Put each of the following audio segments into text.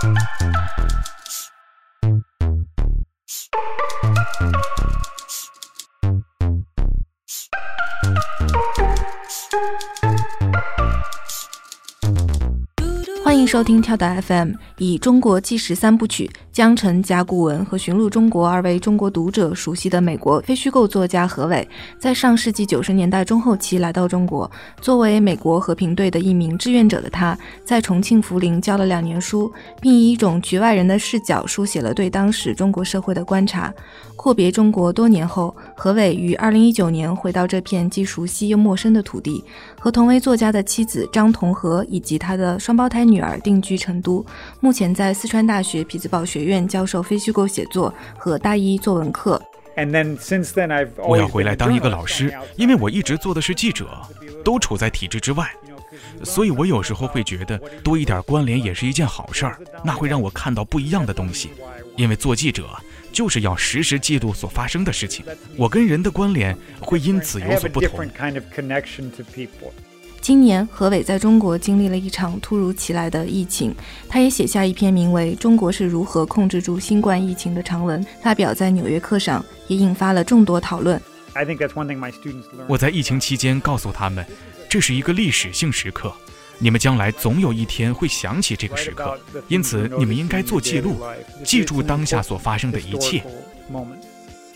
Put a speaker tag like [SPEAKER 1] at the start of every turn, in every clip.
[SPEAKER 1] 欢迎收听跳岛 FM，以中国纪实三部曲《江城甲骨文》和《寻路中国》而为中国读者熟悉的美国非虚构作家何伟，在上世纪九十年代中后期来到中国。作为美国和平队的一名志愿者的他，在重庆涪陵教了两年书，并以一种局外人的视角书写了对当时中国社会的观察。阔别中国多年后，何伟于二零一九年回到这片既熟悉又陌生的土地，和同为作家的妻子张同和以及他的双胞胎女儿定居成都。目前在四川大学匹兹堡学院教授非虚构写作和大一作文课。
[SPEAKER 2] 我要回来当一个老师，因为我一直做的是记者，都处在体制之外，所以我有时候会觉得多一点关联也是一件好事儿，那会让我看到不一样的东西，因为做记者。就是要实时记录所发生的事情，我跟人的关联会因此有所不同。
[SPEAKER 1] 今年何伟在中国经历了一场突如其来的疫情，他也写下一篇名为《中国是如何控制住新冠疫情》的长文，发表在《纽约客》上，也引发了众多讨论。
[SPEAKER 2] 我在疫情期间告诉他们，这是一个历史性时刻。你们将来总有一天会想起这个时刻，因此你们应该做记录，记住当下所发生的一切。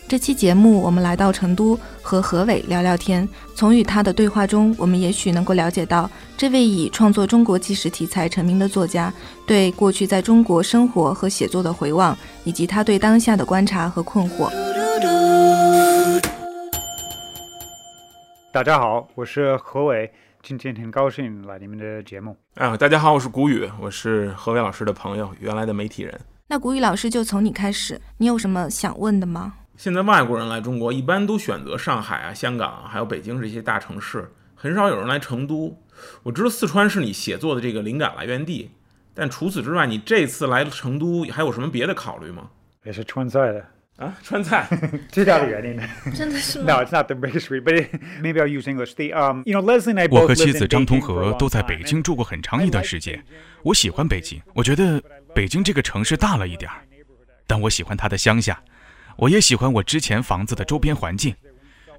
[SPEAKER 1] 这期节目，我们来到成都和何伟聊聊天。从与他的对话中，我们也许能够了解到，这位以创作中国纪实题材成名的作家，对过去在中国生活和写作的回望，以及他对当下的观察和困惑。
[SPEAKER 3] 大家好，我是何伟。今天很高兴来你们的节目。
[SPEAKER 4] 啊，大家好，我是谷雨，我是何伟老师的朋友，原来的媒体人。
[SPEAKER 1] 那谷雨老师就从你开始，你有什么想问的吗？
[SPEAKER 4] 现在外国人来中国一般都选择上海啊、香港啊还有北京这些大城市，很少有人来成都。我知道四川是你写作的这个灵感来源地，但除此之外，你这次来成都还有什么别的考虑吗？
[SPEAKER 3] 也是川菜的。
[SPEAKER 4] 啊，川菜
[SPEAKER 3] 最大的原因
[SPEAKER 1] 真的是吗
[SPEAKER 3] ？No, it's not the biggest reason, but maybe I'll use English. The um, you know, Leslie and I
[SPEAKER 2] 我和妻子张同和都在北京住过很长一段时间。我喜欢北京，我觉得北京这个城市大了一点儿，但我喜欢它的乡下。我也喜欢我之前房子的周边环境。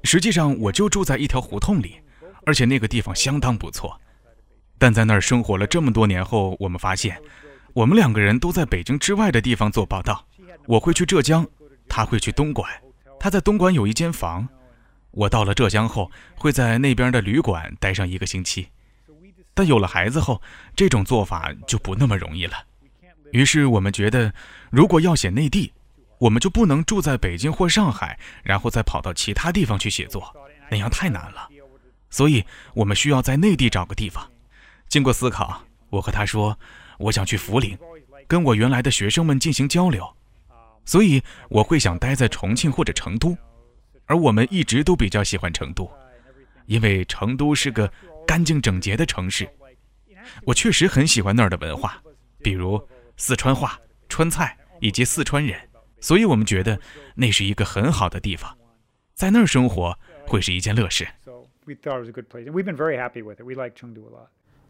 [SPEAKER 2] 实际上，我就住在一条胡同里，而且那个地方相当不错。但在那儿生活了这么多年后，我们发现，我们两个人都在北京之外的地方做报道。我会去浙江。他会去东莞，他在东莞有一间房。我到了浙江后，会在那边的旅馆待上一个星期。但有了孩子后，这种做法就不那么容易了。于是我们觉得，如果要写内地，我们就不能住在北京或上海，然后再跑到其他地方去写作，那样太难了。所以我们需要在内地找个地方。经过思考，我和他说，我想去涪陵，跟我原来的学生们进行交流。所以我会想待在重庆或者成都，而我们一直都比较喜欢成都，因为成都是个干净整洁的城市。我确实很喜欢那儿的文化，比如四川话、川菜以及四川人，所以我们觉得那是一个很好的地方，在那儿生活会是一件乐事。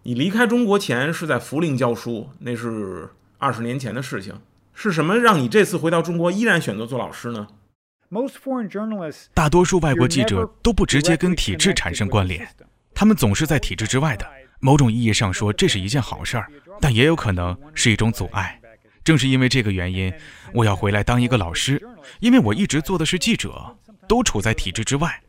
[SPEAKER 4] 你离开中国前是在涪陵教书，那是二十年前的事情。是什么让你这次回到中国依然选择做老师呢？
[SPEAKER 2] 大多数外国记者都不直接跟体制产生关联，他们总是在体制之外的。某种意义上说，这是一件好事儿，但也有可能是一种阻碍。正是因为这个原因，我要回来当一个老师，因为我一直做的是记者，都处在体制之外，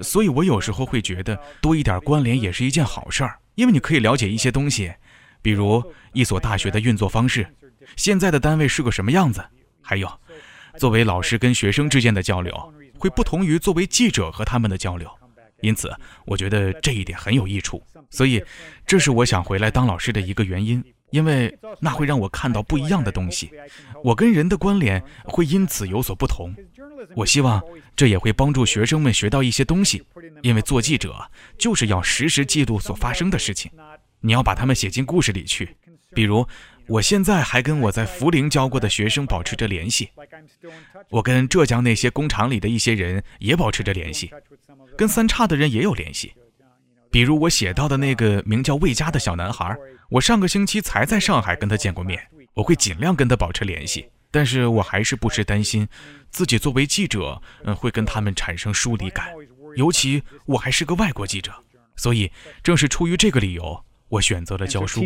[SPEAKER 2] 所以我有时候会觉得多一点关联也是一件好事儿，因为你可以了解一些东西，比如一所大学的运作方式。现在的单位是个什么样子？还有，作为老师跟学生之间的交流会不同于作为记者和他们的交流，因此我觉得这一点很有益处。所以，这是我想回来当老师的一个原因，因为那会让我看到不一样的东西，我跟人的关联会因此有所不同。我希望这也会帮助学生们学到一些东西，因为做记者就是要实时记录所发生的事情，你要把它们写进故事里去，比如。我现在还跟我在涪陵教过的学生保持着联系，我跟浙江那些工厂里的一些人也保持着联系，跟三岔的人也有联系。比如我写到的那个名叫魏佳的小男孩，我上个星期才在上海跟他见过面。我会尽量跟他保持联系。但是我还是不时担心，自己作为记者，嗯，会跟他们产生疏离感。尤其我还是个外国记者，所以正是出于这个理由，我选择了教书。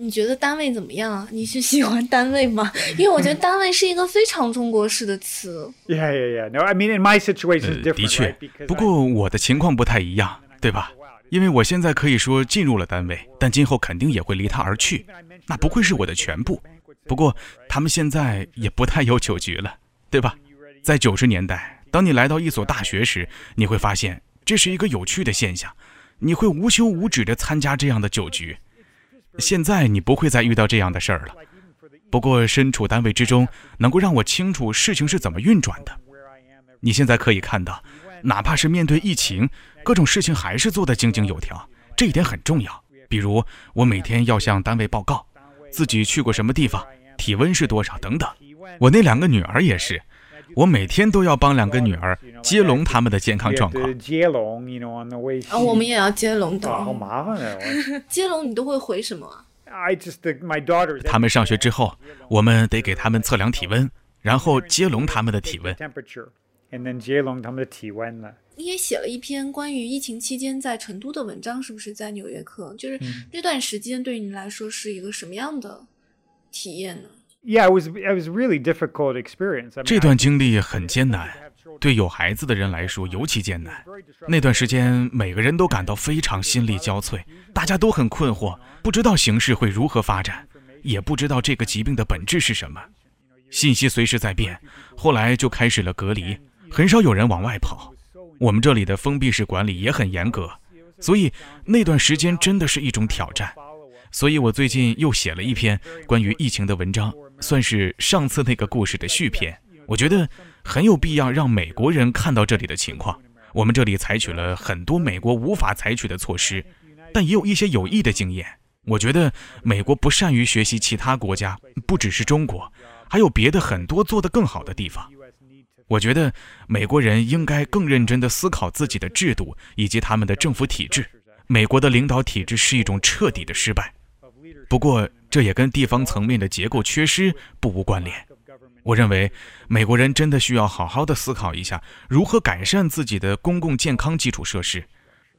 [SPEAKER 5] 你觉得单位怎么样啊？你是喜欢单位吗？因为我觉得单位是一个非常中国式的词。
[SPEAKER 3] Yeah, yeah, yeah. No, I mean, in my situation, different.
[SPEAKER 2] 的确，不过我的情况不太一样，对吧？因为我现在可以说进入了单位，但今后肯定也会离他而去，那不会是我的全部。不过他们现在也不太有酒局了，对吧？在九十年代，当你来到一所大学时，你会发现这是一个有趣的现象，你会无休无止地参加这样的酒局。现在你不会再遇到这样的事儿了。不过身处单位之中，能够让我清楚事情是怎么运转的。你现在可以看到，哪怕是面对疫情。各种事情还是做得井井有条，这一点很重要。比如，我每天要向单位报告自己去过什么地方，体温是多少等等。我那两个女儿也是，我每天都要帮两个女儿接龙他们的健康状况。
[SPEAKER 3] 接龙
[SPEAKER 5] 啊，我们也要接龙的，
[SPEAKER 3] 好麻烦啊！
[SPEAKER 5] 接龙你都会回什么
[SPEAKER 3] ？I just my daughter。
[SPEAKER 2] 他们上学之后，我们得给他们测量体温，然后接龙他们的体温。
[SPEAKER 3] and then 接龙他们的体温了。
[SPEAKER 5] 你也写了一篇关于疫情期间在成都的文章，是不是在《纽约客》？就是那段时间对于你来说是一个什么样的体验呢
[SPEAKER 3] ？Yeah, it was it was really difficult experience.
[SPEAKER 2] 这段经历很艰难，对有孩子的人来说尤其艰难。那段时间，每个人都感到非常心力交瘁，大家都很困惑，不知道形势会如何发展，也不知道这个疾病的本质是什么。信息随时在变，后来就开始了隔离，很少有人往外跑。我们这里的封闭式管理也很严格，所以那段时间真的是一种挑战。所以我最近又写了一篇关于疫情的文章，算是上次那个故事的续篇。我觉得很有必要让美国人看到这里的情况。我们这里采取了很多美国无法采取的措施，但也有一些有益的经验。我觉得美国不善于学习其他国家，不只是中国，还有别的很多做得更好的地方。我觉得美国人应该更认真地思考自己的制度以及他们的政府体制。美国的领导体制是一种彻底的失败。不过，这也跟地方层面的结构缺失不无关联。我认为，美国人真的需要好好的思考一下如何改善自己的公共健康基础设施，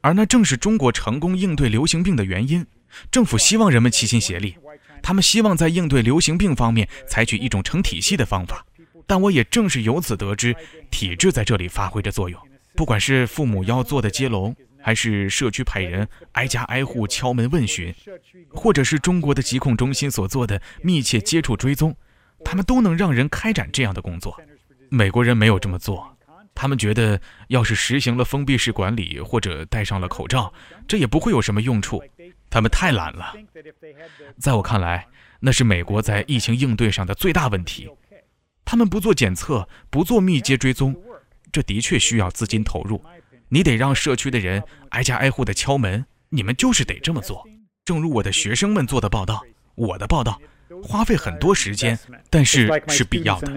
[SPEAKER 2] 而那正是中国成功应对流行病的原因。政府希望人们齐心协力，他们希望在应对流行病方面采取一种成体系的方法。但我也正是由此得知，体制在这里发挥着作用。不管是父母要做的接龙，还是社区派人挨家挨户敲门问询，或者是中国的疾控中心所做的密切接触追踪，他们都能让人开展这样的工作。美国人没有这么做，他们觉得要是实行了封闭式管理，或者戴上了口罩，这也不会有什么用处。他们太懒了。在我看来，那是美国在疫情应对上的最大问题。他们不做检测，不做密接追踪，这的确需要资金投入。你得让社区的人挨家挨户的敲门，你们就是得这么做。正如我的学生们做的报道，我的报道花费很多时间，但是是必要的。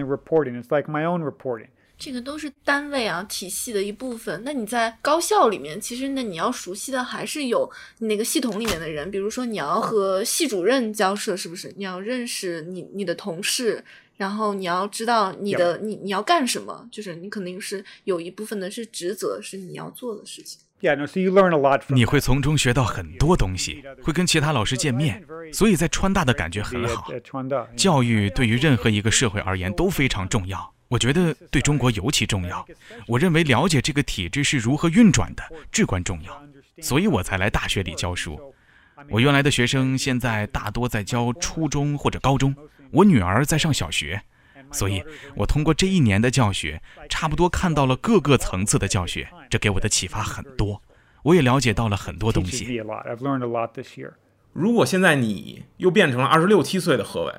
[SPEAKER 5] 这个都是单位啊体系的一部分。那你在高校里面，其实那你要熟悉的还是有那个系统里面的人，比如说你要和系主任交涉，是不是？你要认识你你的同事。然后你要知道你的你你要干什么，就是你肯定是有一部分的是职责，是你要做的事情。
[SPEAKER 2] 你会从中学到很多东西，会跟其他老师见面，所以在川大的感觉很好。教育对于任何一个社会而言都非常重要，我觉得对中国尤其重要。我认为了解这个体制是如何运转的至关重要，所以我才来大学里教书。我原来的学生现在大多在教初中或者高中。我女儿在上小学，所以我通过这一年的教学，差不多看到了各个层次的教学，这给我的启发很多，我也了解到了很多东西。
[SPEAKER 4] 如果现在你又变成了二十六七岁的何伟，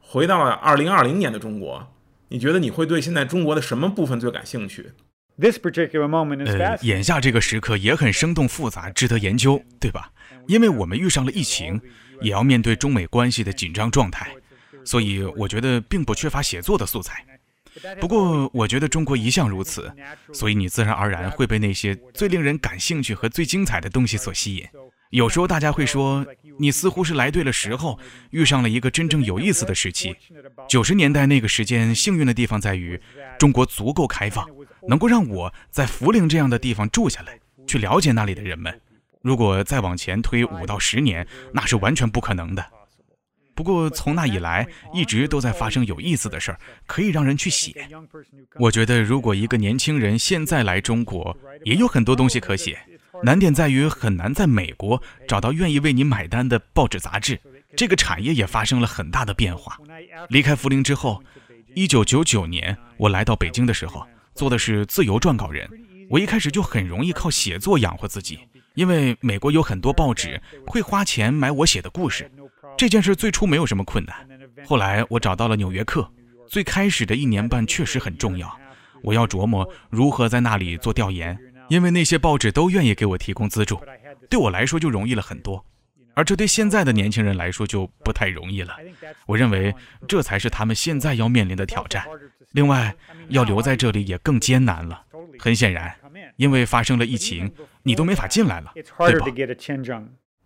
[SPEAKER 4] 回到了二零二零年的中国，你觉得你会对现在中国的什么部分最感兴趣？
[SPEAKER 2] 呃，眼下这个时刻也很生动复杂，值得研究，对吧？因为我们遇上了疫情，也要面对中美关系的紧张状态。所以我觉得并不缺乏写作的素材，不过我觉得中国一向如此，所以你自然而然会被那些最令人感兴趣和最精彩的东西所吸引。有时候大家会说，你似乎是来对了时候，遇上了一个真正有意思的时期。九十年代那个时间，幸运的地方在于，中国足够开放，能够让我在涪陵这样的地方住下来，去了解那里的人们。如果再往前推五到十年，那是完全不可能的。不过从那以来，一直都在发生有意思的事儿，可以让人去写。我觉得，如果一个年轻人现在来中国，也有很多东西可写。难点在于很难在美国找到愿意为你买单的报纸杂志。这个产业也发生了很大的变化。离开涪陵之后，一九九九年我来到北京的时候，做的是自由撰稿人。我一开始就很容易靠写作养活自己，因为美国有很多报纸会花钱买我写的故事。这件事最初没有什么困难，后来我找到了《纽约客》。最开始的一年半确实很重要，我要琢磨如何在那里做调研，因为那些报纸都愿意给我提供资助，对我来说就容易了很多。而这对现在的年轻人来说就不太容易了。我认为这才是他们现在要面临的挑战。另外，要留在这里也更艰难了。很显然，因为发生了疫情，你都没法进来了，对吧？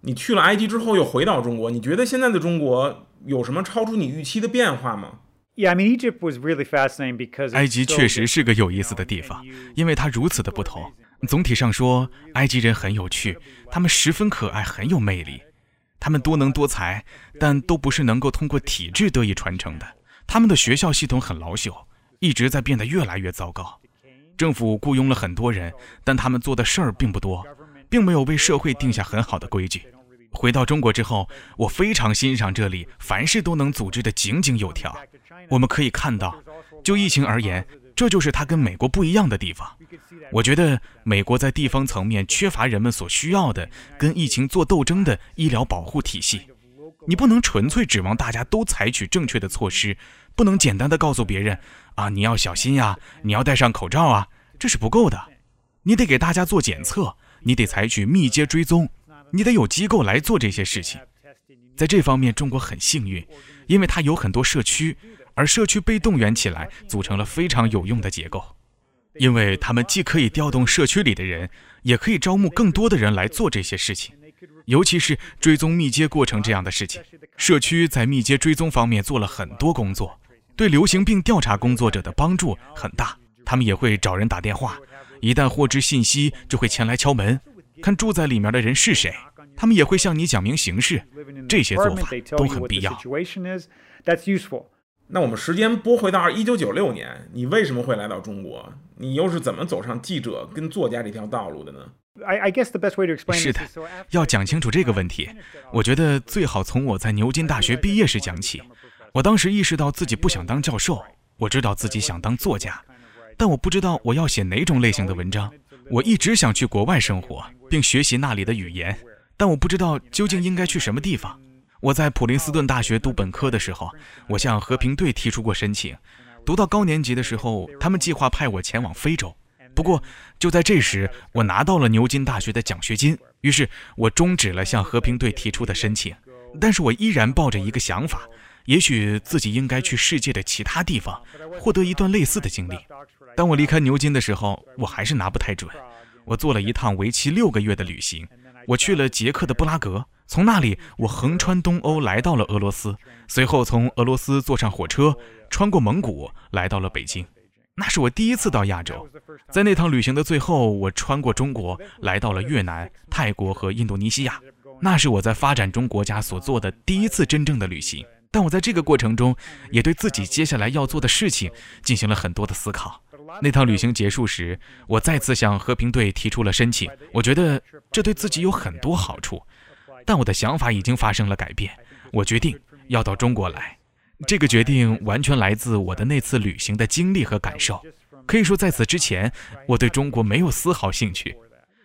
[SPEAKER 4] 你去了埃及之后又回到中国，你觉得现在的中国有什么超出你预期的变化吗
[SPEAKER 3] ？Yeah, I mean Egypt was really fascinating because
[SPEAKER 2] 埃及确实是个有意思的地方，因为它如此的不同。总体上说，埃及人很有趣，他们十分可爱，很有魅力。他们多能多才，但都不是能够通过体制得以传承的。他们的学校系统很老朽，一直在变得越来越糟糕。政府雇佣了很多人，但他们做的事儿并不多。并没有为社会定下很好的规矩。回到中国之后，我非常欣赏这里凡事都能组织得井井有条。我们可以看到，就疫情而言，这就是它跟美国不一样的地方。我觉得美国在地方层面缺乏人们所需要的跟疫情做斗争的医疗保护体系。你不能纯粹指望大家都采取正确的措施，不能简单的告诉别人啊你要小心呀，你要戴上口罩啊，这是不够的。你得给大家做检测。你得采取密接追踪，你得有机构来做这些事情。在这方面，中国很幸运，因为它有很多社区，而社区被动员起来，组成了非常有用的结构。因为他们既可以调动社区里的人，也可以招募更多的人来做这些事情，尤其是追踪密接过程这样的事情。社区在密接追踪方面做了很多工作，对流行病调查工作者的帮助很大。他们也会找人打电话。一旦获知信息，就会前来敲门，看住在里面的人是谁。他们也会向你讲明形势，这些做法都很必要。
[SPEAKER 4] 那我们时间拨回到一九九六年，你为什么会来到中国？你又是怎么走上记者跟作家这条道路的呢？
[SPEAKER 2] 是的，要讲清楚这个问题，我觉得最好从我在牛津大学毕业时讲起。我当时意识到自己不想当教授，我知道自己想当作家。但我不知道我要写哪种类型的文章。我一直想去国外生活，并学习那里的语言，但我不知道究竟应该去什么地方。我在普林斯顿大学读本科的时候，我向和平队提出过申请。读到高年级的时候，他们计划派我前往非洲。不过就在这时，我拿到了牛津大学的奖学金，于是我终止了向和平队提出的申请。但是我依然抱着一个想法，也许自己应该去世界的其他地方，获得一段类似的经历。当我离开牛津的时候，我还是拿不太准。我做了一趟为期六个月的旅行，我去了捷克的布拉格，从那里我横穿东欧来到了俄罗斯，随后从俄罗斯坐上火车穿过蒙古来到了北京。那是我第一次到亚洲。在那趟旅行的最后，我穿过中国来到了越南、泰国和印度尼西亚。那是我在发展中国家所做的第一次真正的旅行。但我在这个过程中，也对自己接下来要做的事情进行了很多的思考。那趟旅行结束时，我再次向和平队提出了申请。我觉得这对自己有很多好处，但我的想法已经发生了改变。我决定要到中国来。这个决定完全来自我的那次旅行的经历和感受。可以说，在此之前，我对中国没有丝毫兴趣。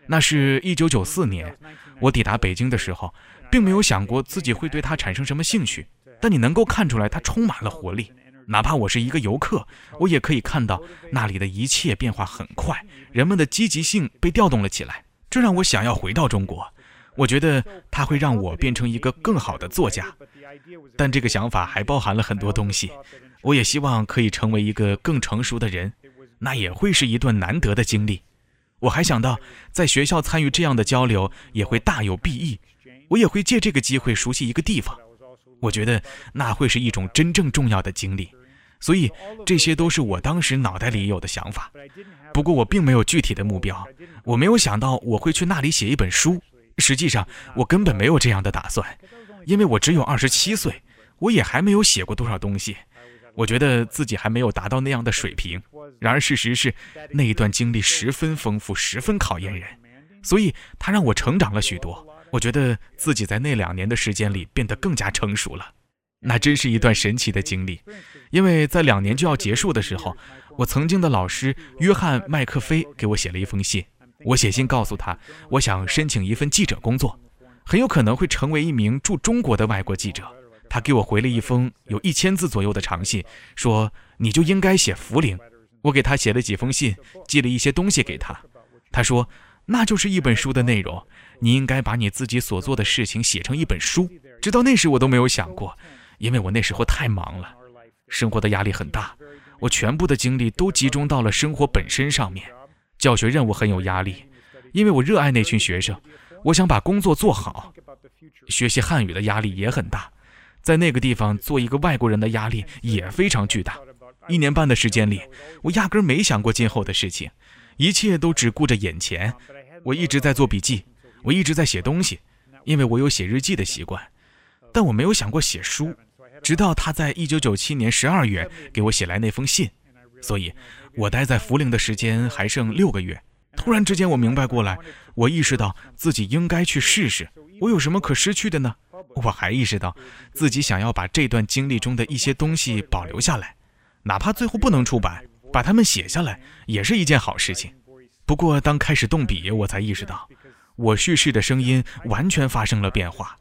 [SPEAKER 2] 那是一九九四年，我抵达北京的时候，并没有想过自己会对它产生什么兴趣。但你能够看出来，它充满了活力。哪怕我是一个游客，我也可以看到那里的一切变化很快，人们的积极性被调动了起来，这让我想要回到中国。我觉得它会让我变成一个更好的作家，但这个想法还包含了很多东西。我也希望可以成为一个更成熟的人，那也会是一段难得的经历。我还想到，在学校参与这样的交流也会大有裨益，我也会借这个机会熟悉一个地方。我觉得那会是一种真正重要的经历。所以这些都是我当时脑袋里有的想法。不过我并没有具体的目标，我没有想到我会去那里写一本书。实际上，我根本没有这样的打算，因为我只有二十七岁，我也还没有写过多少东西。我觉得自己还没有达到那样的水平。然而，事实是那一段经历十分丰富，十分考验人，所以它让我成长了许多。我觉得自己在那两年的时间里变得更加成熟了。那真是一段神奇的经历，因为在两年就要结束的时候，我曾经的老师约翰麦克菲给我写了一封信。我写信告诉他，我想申请一份记者工作，很有可能会成为一名驻中国的外国记者。他给我回了一封有一千字左右的长信，说你就应该写福林。我给他写了几封信，寄了一些东西给他。他说那就是一本书的内容，你应该把你自己所做的事情写成一本书。直到那时我都没有想过。因为我那时候太忙了，生活的压力很大，我全部的精力都集中到了生活本身上面。教学任务很有压力，因为我热爱那群学生，我想把工作做好。学习汉语的压力也很大，在那个地方做一个外国人的压力也非常巨大。一年半的时间里，我压根没想过今后的事情，一切都只顾着眼前。我一直在做笔记，我一直在写东西，因为我有写日记的习惯，但我没有想过写书。直到他在一九九七年十二月给我写来那封信，所以，我待在福陵的时间还剩六个月。突然之间，我明白过来，我意识到自己应该去试试。我有什么可失去的呢？我还意识到自己想要把这段经历中的一些东西保留下来，哪怕最后不能出版，把它们写下来也是一件好事情。不过，当开始动笔，我才意识到，我叙事的声音完全发生了变化。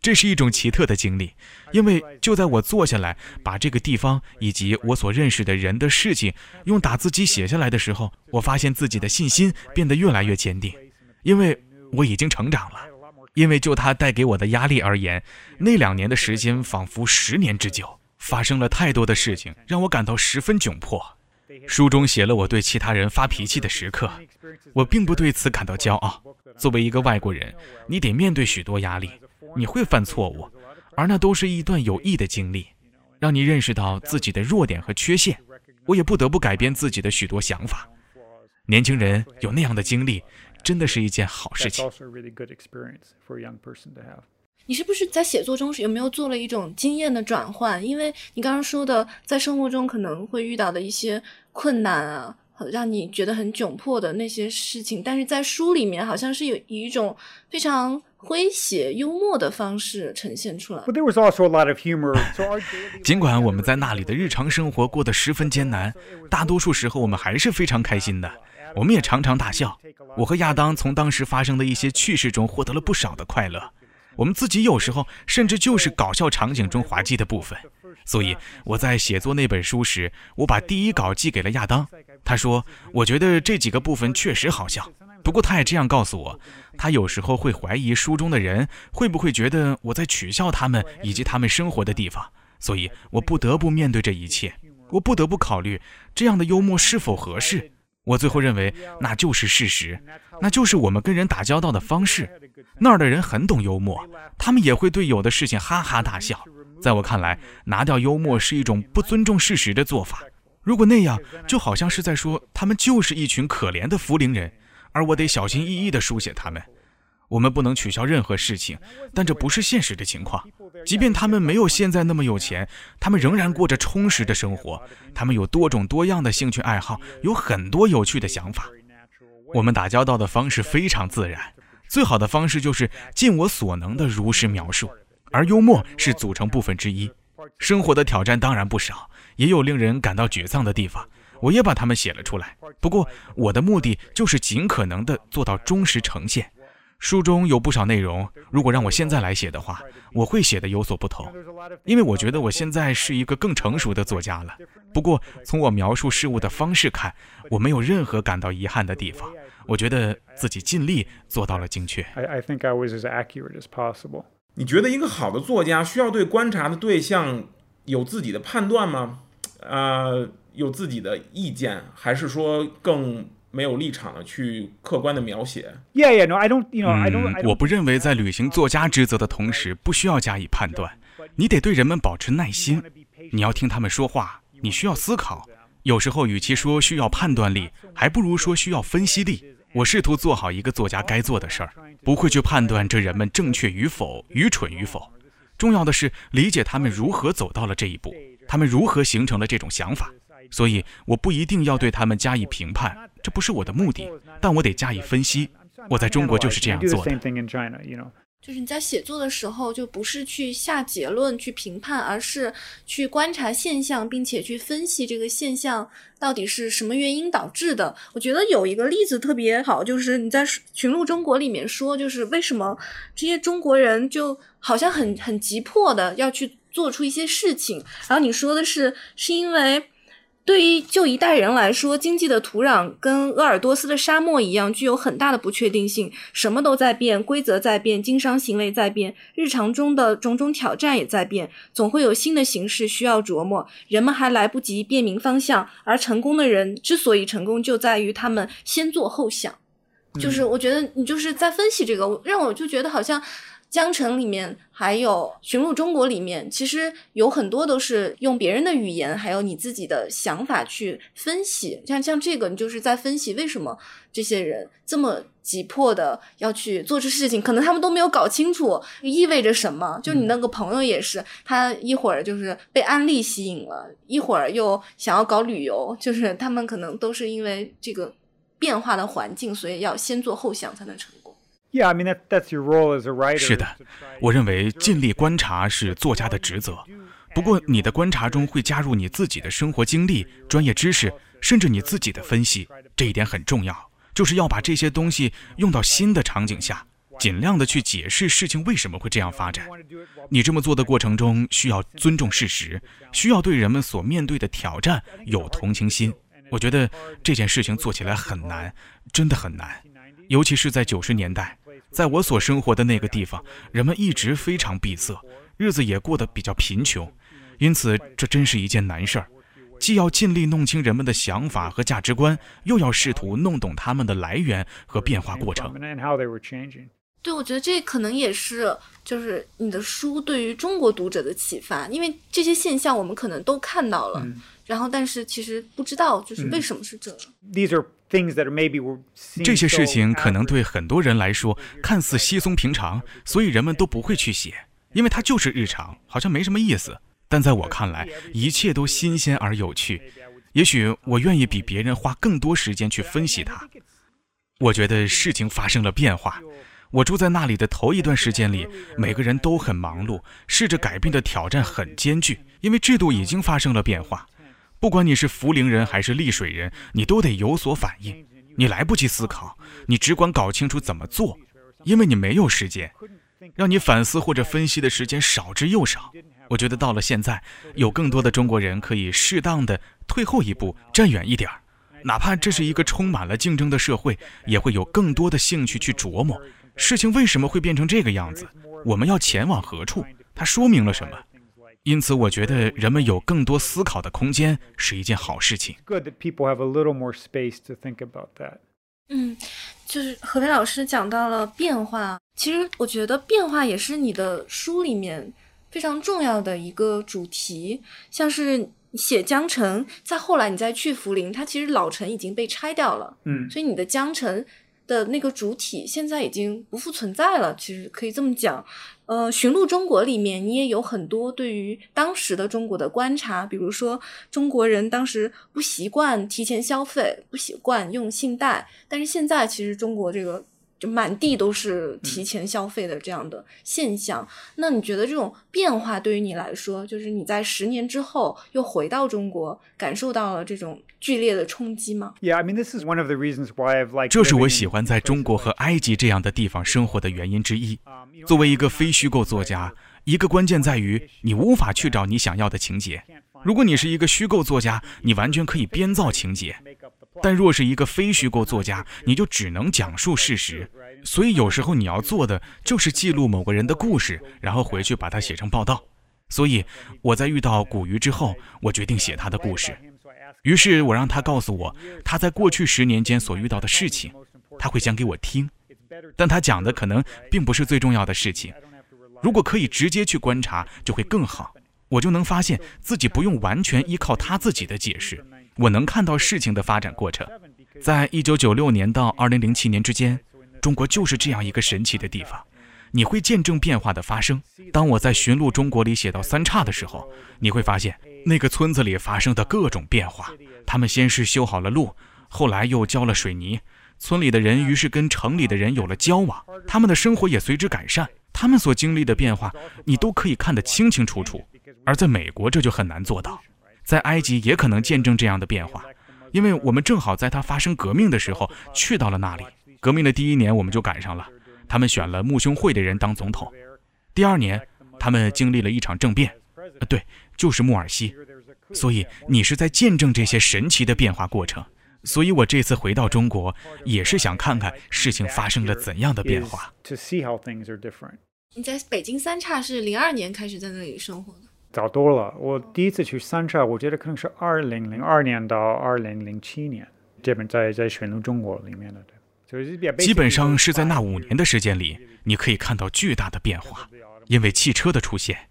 [SPEAKER 2] 这是一种奇特的经历，因为就在我坐下来把这个地方以及我所认识的人的事情用打字机写下来的时候，我发现自己的信心变得越来越坚定，因为我已经成长了。因为就它带给我的压力而言，那两年的时间仿佛十年之久，发生了太多的事情，让我感到十分窘迫。书中写了我对其他人发脾气的时刻，我并不对此感到骄傲。作为一个外国人，你得面对许多压力。你会犯错误，而那都是一段有益的经历，让你认识到自己的弱点和缺陷。我也不得不改变自己的许多想法。年轻人有那样的经历，真的是一件好事情。
[SPEAKER 5] 你是不是在写作中有没有做了一种经验的转换？因为你刚刚说的，在生活中可能会遇到的一些困难啊，让你觉得很窘迫的那些事情，但是在书里面好像是有以一种非常。诙谐幽默的方式呈现出来。
[SPEAKER 2] 尽管我们在那里的日常生活过得十分艰难，大多数时候我们还是非常开心的。我们也常常大笑。我和亚当从当时发生的一些趣事中获得了不少的快乐。我们自己有时候甚至就是搞笑场景中滑稽的部分。所以我在写作那本书时，我把第一稿寄给了亚当。他说：“我觉得这几个部分确实好笑。”不过他也这样告诉我，他有时候会怀疑书中的人会不会觉得我在取笑他们以及他们生活的地方，所以我不得不面对这一切，我不得不考虑这样的幽默是否合适。我最后认为那就是事实，那就是我们跟人打交道的方式。那儿的人很懂幽默，他们也会对有的事情哈哈大笑。在我看来，拿掉幽默是一种不尊重事实的做法。如果那样，就好像是在说他们就是一群可怜的福陵人。而我得小心翼翼地书写他们。我们不能取消任何事情，但这不是现实的情况。即便他们没有现在那么有钱，他们仍然过着充实的生活。他们有多种多样的兴趣爱好，有很多有趣的想法。我们打交道的方式非常自然，最好的方式就是尽我所能的如实描述。而幽默是组成部分之一。生活的挑战当然不少，也有令人感到沮丧的地方。我也把它们写了出来，不过我的目的就是尽可能的做到忠实呈现。书中有不少内容，如果让我现在来写的话，我会写的有所不同，因为我觉得我现在是一个更成熟的作家了。不过从我描述事物的方式看，我没有任何感到遗憾的地方。我觉得自己尽力做到了精确。
[SPEAKER 4] 你觉得一个好的作家需要对观察的对象有自己的判断吗？啊？有自己的意见，还是说更没有立场的去客观的描写。
[SPEAKER 3] Yeah, yeah, no, I don't, you know, I don't.
[SPEAKER 2] 嗯
[SPEAKER 3] ，don't
[SPEAKER 2] 我不认为在履行作家职责的同时不需要加以判断，你得对人们保持耐心，你要听他们说话，你需要思考。有时候，与其说需要判断力，还不如说需要分析力。我试图做好一个作家该做的事儿，不会去判断这人们正确与否、愚蠢与否。重要的是理解他们如何走到了这一步，他们如何形成了这种想法。所以，我不一定要对他们加以评判，这不是我的目的，但我得加以分析。我在中国就是这样做的
[SPEAKER 5] 就是你在写作的时候，就不是去下结论、去评判，而是去观察现象，并且去分析这个现象到底是什么原因导致的。我觉得有一个例子特别好，就是你在《寻路中国》里面说，就是为什么这些中国人就好像很很急迫的要去做出一些事情，然后你说的是是因为。对于就一代人来说，经济的土壤跟鄂尔多斯的沙漠一样，具有很大的不确定性，什么都在变，规则在变，经商行为在变，日常中的种种挑战也在变，总会有新的形式需要琢磨。人们还来不及辨明方向，而成功的人之所以成功，就在于他们先做后想。就是我觉得你就是在分析这个，让我就觉得好像。江城里面还有寻路中国里面，其实有很多都是用别人的语言，还有你自己的想法去分析。像像这个，你就是在分析为什么这些人这么急迫的要去做这事情，可能他们都没有搞清楚意味着什么。就你那个朋友也是，他一会儿就是被安利吸引了，一会儿又想要搞旅游，就是他们可能都是因为这个变化的环境，所以要先做后想才能成功。
[SPEAKER 3] Yeah, I mean that that's your role as a writer.
[SPEAKER 2] 是的，我认为尽力观察是作家的职责。不过，你的观察中会加入你自己的生活经历、专业知识，甚至你自己的分析，这一点很重要。就是要把这些东西用到新的场景下，尽量的去解释事情为什么会这样发展。你这么做的过程中，需要尊重事实，需要对人们所面对的挑战有同情心。我觉得这件事情做起来很难，真的很难，尤其是在九十年代。在我所生活的那个地方，人们一直非常闭塞，日子也过得比较贫穷，因此这真是一件难事儿。既要尽力弄清人们的想法和价值观，又要试图弄懂他们的来源和变化过程。
[SPEAKER 5] 对，我觉得这可能也是就是你的书对于中国读者的启发，因为这些现象我们可能都看到了，然后但是其实不知道就是为什么是这样。
[SPEAKER 3] Are things that maybe were
[SPEAKER 2] 这些事情可能对很多人来说看似稀松平常，所以人们都不会去写，因为它就是日常，好像没什么意思。但在我看来，一切都新鲜而有趣。也许我愿意比别人花更多时间去分析它。我觉得事情发生了变化。我住在那里的头一段时间里，每个人都很忙碌，试着改变的挑战很艰巨，因为制度已经发生了变化。不管你是涪陵人还是丽水人，你都得有所反应。你来不及思考，你只管搞清楚怎么做，因为你没有时间，让你反思或者分析的时间少之又少。我觉得到了现在，有更多的中国人可以适当的退后一步，站远一点儿，哪怕这是一个充满了竞争的社会，也会有更多的兴趣去琢磨事情为什么会变成这个样子，我们要前往何处，它说明了什么。因此，我觉得人们有更多思考的空间是一件好事情。
[SPEAKER 3] Good that people have a little more space to think about that.
[SPEAKER 5] 嗯，就是何飞老师讲到了变化，其实我觉得变化也是你的书里面非常重要的一个主题，像是写江城，再后来你再去涪陵，它其实老城已经被拆掉了，
[SPEAKER 3] 嗯
[SPEAKER 5] 所以你的江城的那个主体现在已经不复存在了，其实可以这么讲。呃，《寻路中国》里面你也有很多对于当时的中国的观察，比如说中国人当时不习惯提前消费，不习惯用信贷，但是现在其实中国这个就满地都是提前消费的这样的现象。那你觉得这种变化对于你来说，就是你在十年之后又回到中国，感受到了这种剧烈的冲击吗
[SPEAKER 3] ？Yeah, I mean, this is one of the reasons why I've liked.
[SPEAKER 2] 这是我喜欢在中国和埃及这样的地方生活的原因之一。作为一个非虚构作家，一个关键在于你无法去找你想要的情节。如果你是一个虚构作家，你完全可以编造情节；但若是一个非虚构作家，你就只能讲述事实。所以有时候你要做的就是记录某个人的故事，然后回去把它写成报道。所以我在遇到古鱼之后，我决定写他的故事。于是我让他告诉我他在过去十年间所遇到的事情，他会讲给我听。但他讲的可能并不是最重要的事情。如果可以直接去观察，就会更好。我就能发现自己不用完全依靠他自己的解释，我能看到事情的发展过程。在一九九六年到二零零七年之间，中国就是这样一个神奇的地方。你会见证变化的发生。当我在《寻路中国》里写到三岔的时候，你会发现那个村子里发生的各种变化。他们先是修好了路，后来又浇了水泥。村里的人于是跟城里的人有了交往，他们的生活也随之改善。他们所经历的变化，你都可以看得清清楚楚。而在美国，这就很难做到。在埃及也可能见证这样的变化，因为我们正好在他发生革命的时候去到了那里。革命的第一年，我们就赶上了，他们选了穆兄会的人当总统。第二年，他们经历了一场政变，呃，对，就是穆尔西。所以你是在见证这些神奇的变化过程。所以我这次回到中国，也是想看看事情发生了怎样的变化。
[SPEAKER 5] 你在北京三岔是零二年开始在那里生活的？
[SPEAKER 3] 早多了。我第一次去三岔，我觉得可能是二零零二年到二零零七年，这本在在选入中国里面的，对，
[SPEAKER 2] 基本上是在那五年的时间里，你可以看到巨大的变化，因为汽车的出现。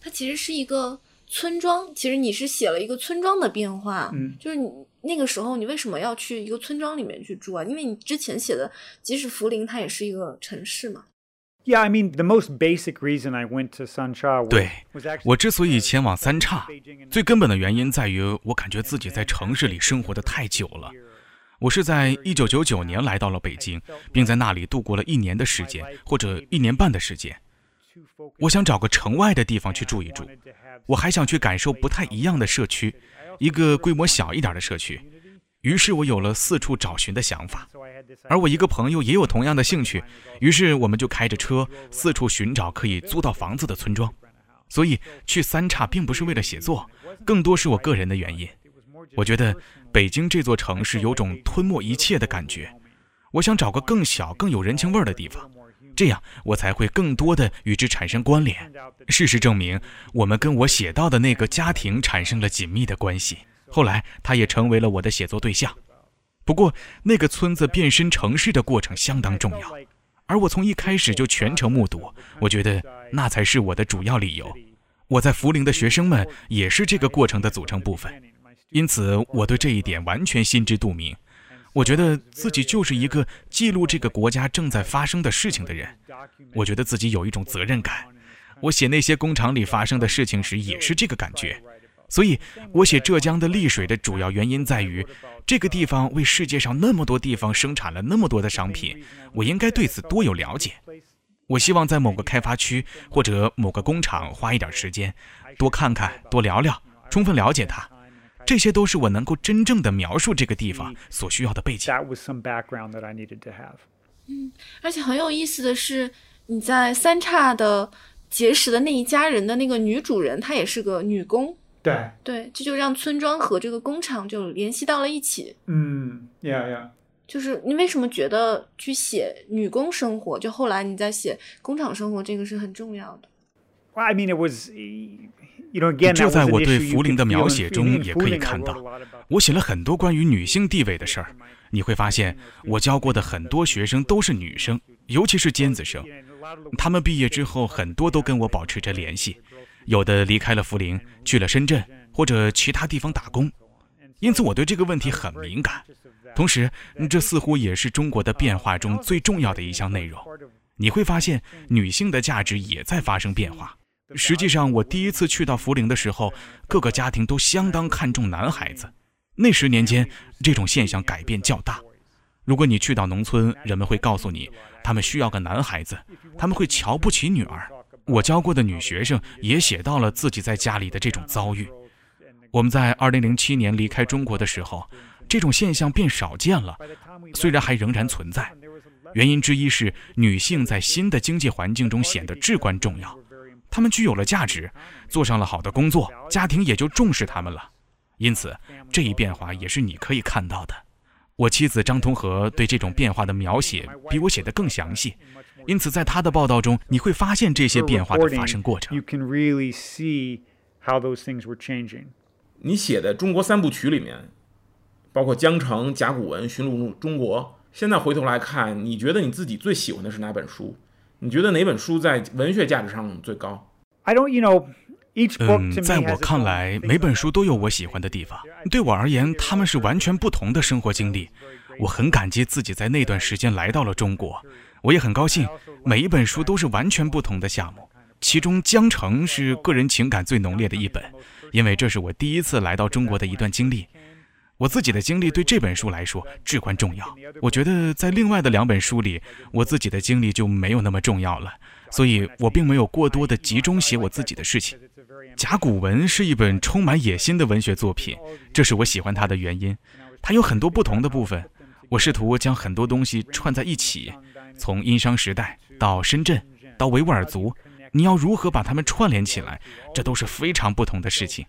[SPEAKER 5] 它其实是一个村庄，其实你是写了一个村庄的变化，嗯，就是你。那个时候你为什么要去一个村庄里面去住啊？因为你之前写的，即使涪陵它也是一个城市嘛。
[SPEAKER 3] Yeah, I mean the most basic reason I went to Sancha.
[SPEAKER 2] 对，我之所以前往三岔，最根本的原因在于我感觉自己在城市里生活的太久了。我是在一九九九年来到了北京，并在那里度过了一年的时间，或者一年半的时间。我想找个城外的地方去住一住，我还想去感受不太一样的社区。一个规模小一点的社区，于是我有了四处找寻的想法，而我一个朋友也有同样的兴趣，于是我们就开着车四处寻找可以租到房子的村庄。所以去三岔并不是为了写作，更多是我个人的原因。我觉得北京这座城市有种吞没一切的感觉，我想找个更小、更有人情味儿的地方，这样我才会更多的与之产生关联。事实证明，我们跟我写到的那个家庭产生了紧密的关系。后来，他也成为了我的写作对象。不过，那个村子变身城市的过程相当重要，而我从一开始就全程目睹。我觉得那才是我的主要理由。我在涪陵的学生们也是这个过程的组成部分，因此我对这一点完全心知肚明。我觉得自己就是一个记录这个国家正在发生的事情的人。我觉得自己有一种责任感。我写那些工厂里发生的事情时，也是这个感觉。所以，我写浙江的丽水的主要原因在于，这个地方为世界上那么多地方生产了那么多的商品，我应该对此多有了解。我希望在某个开发区或者某个工厂花一点时间，多看看，多聊聊，充分了解它。这些都是我能够真正的描述这个地方所需要的背景。
[SPEAKER 5] 嗯，而且很有意思的是，你在三岔的。结识的那一家人的那个女主人，她也是个女工。
[SPEAKER 3] 对
[SPEAKER 5] 对，这就让村庄和这个工厂就联系到了一起。
[SPEAKER 3] 嗯，Yeah Yeah。
[SPEAKER 5] 就是你为什么觉得去写女工生活，就后来你在写工厂生活，这个是很重要的。
[SPEAKER 3] I mean, it was, you know, again.
[SPEAKER 2] 就在我对福陵的描写中，也可以看到，我写了很多关于女性地位的事儿。你会发现，我教过的很多学生都是女生，尤其是尖子生。他们毕业之后，很多都跟我保持着联系，有的离开了涪陵，去了深圳或者其他地方打工。因此，我对这个问题很敏感。同时，这似乎也是中国的变化中最重要的一项内容。你会发现，女性的价值也在发生变化。实际上，我第一次去到涪陵的时候，各个家庭都相当看重男孩子。那十年间，这种现象改变较大。如果你去到农村，人们会告诉你，他们需要个男孩子，他们会瞧不起女儿。我教过的女学生也写到了自己在家里的这种遭遇。我们在2007年离开中国的时候，这种现象变少见了，虽然还仍然存在。原因之一是女性在新的经济环境中显得至关重要，她们具有了价值，做上了好的工作，家庭也就重视她们了。因此，这一变化也是你可以看到的。我妻子张同和对这种变化的描写比我写的更详细，因此在他的报道中，你会发现这些变化的发生过程。
[SPEAKER 4] 你写的中国三部曲里面，包括《江城》《甲骨文》《寻路中国》，现在回头来看，你觉得你自己最喜欢的是哪本书？你觉得哪本书在文学价值上最高
[SPEAKER 3] ？I don't, you know.
[SPEAKER 2] 嗯，在我看来，每本书都有我喜欢的地方。对我而言，他们是完全不同的生活经历。我很感激自己在那段时间来到了中国，我也很高兴每一本书都是完全不同的项目。其中，《江城》是个人情感最浓烈的一本，因为这是我第一次来到中国的一段经历。我自己的经历对这本书来说至关重要。我觉得在另外的两本书里，我自己的经历就没有那么重要了，所以我并没有过多的集中写我自己的事情。甲骨文是一本充满野心的文学作品，这是我喜欢它的原因。它有很多不同的部分，我试图将很多东西串在一起，从殷商时代到深圳，到维吾尔族，你要如何把它们串联起来？这都是非常不同的事情。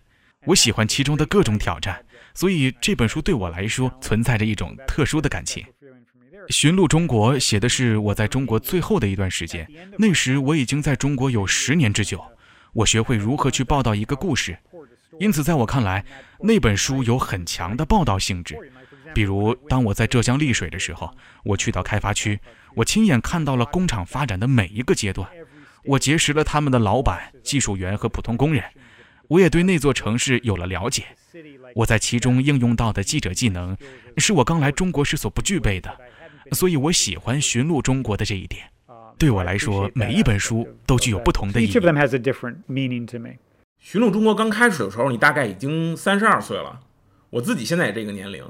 [SPEAKER 2] 我喜欢其中的各种挑战，所以这本书对我来说存在着一种特殊的感情。寻路中国写的是我在中国最后的一段时间，那时我已经在中国有十年之久。我学会如何去报道一个故事，因此在我看来，那本书有很强的报道性质。比如，当我在浙江丽水的时候，我去到开发区，我亲眼看到了工厂发展的每一个阶段，我结识了他们的老板、技术员和普通工人，我也对那座城市有了了解。我在其中应用到的记者技能，是我刚来中国时所不具备的，所以我喜欢寻路中国的这一点。对我来说，每一本书都具有不同的意义。
[SPEAKER 4] 寻路中国刚开始的时候，你大概已经三十二岁了。我自己现在也这个年龄。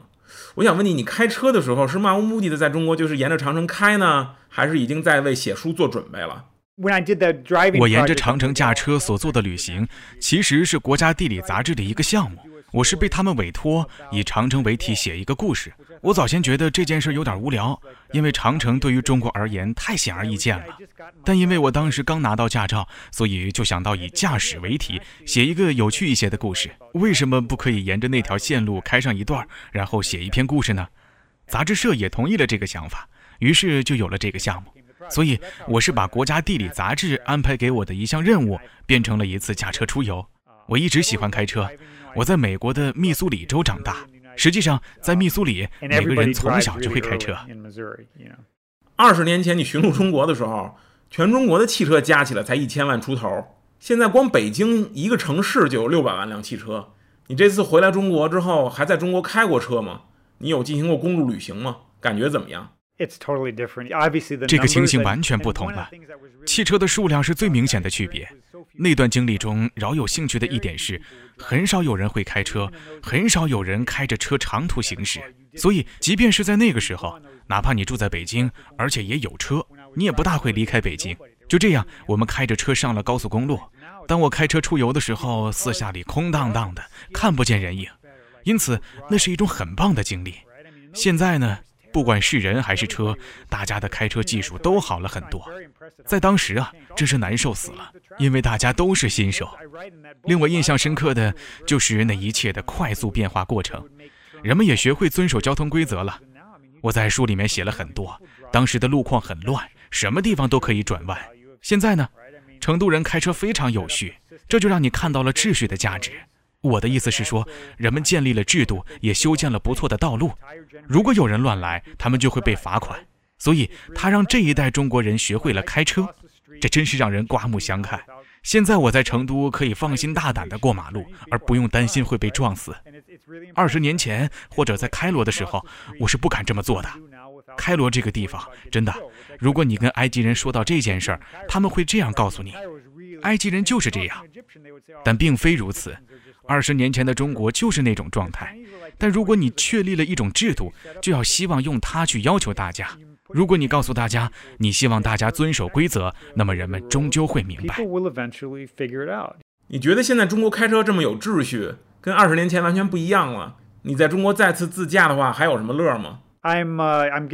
[SPEAKER 4] 我想问你，你开车的时候是漫无目的的在中国，就是沿着长城开呢，还是已经在为写书做准备了？
[SPEAKER 2] 我沿着长城驾车所做的旅行，其实是国家地理杂志的一个项目。我是被他们委托以长城为题写一个故事。我早先觉得这件事有点无聊，因为长城对于中国而言太显而易见了。但因为我当时刚拿到驾照，所以就想到以驾驶为题写一个有趣一些的故事。为什么不可以沿着那条线路开上一段，然后写一篇故事呢？杂志社也同意了这个想法，于是就有了这个项目。所以我是把国家地理杂志安排给我的一项任务，变成了一次驾车出游。我一直喜欢开车。我在美国的密苏里州长大。实际上，在密苏里，每个人从小就会开车。
[SPEAKER 4] 二十年前你巡路中国的时候，全中国的汽车加起来才一千万出头。现在光北京一个城市就有六百万辆汽车。你这次回来中国之后，还在中国开过车吗？你有进行过公路旅行吗？感觉怎么样？
[SPEAKER 2] 这个情形完全不同了。汽车的数量是最明显的区别。那段经历中，饶有兴趣的一点是，很少有人会开车，很少有人开着车长途行驶。所以，即便是在那个时候，哪怕你住在北京，而且也有车，你也不大会离开北京。就这样，我们开着车上了高速公路。当我开车出游的时候，四下里空荡荡的，看不见人影，因此那是一种很棒的经历。现在呢？不管是人还是车，大家的开车技术都好了很多。在当时啊，真是难受死了，因为大家都是新手。令我印象深刻的就是那一切的快速变化过程，人们也学会遵守交通规则了。我在书里面写了很多，当时的路况很乱，什么地方都可以转弯。现在呢，成都人开车非常有序，这就让你看到了秩序的价值。我的意思是说，人们建立了制度，也修建了不错的道路。如果有人乱来，他们就会被罚款。所以，他让这一代中国人学会了开车，这真是让人刮目相看。现在我在成都可以放心大胆地过马路，而不用担心会被撞死。二十年前或者在开罗的时候，我是不敢这么做的。开罗这个地方，真的，如果你跟埃及人说到这件事儿，他们会这样告诉你：埃及人就是这样。但并非如此。二十年前的中国就是那种状态，但如果你确立了一种制度，就要希望用它去要求大家。如果你告诉大家你希望大家遵守规则，那么人们终究会明白。
[SPEAKER 4] 你觉得现在中国开车这么有秩序，跟二十年前完全不一样了？你在中国再次自驾的话，还有什么乐吗？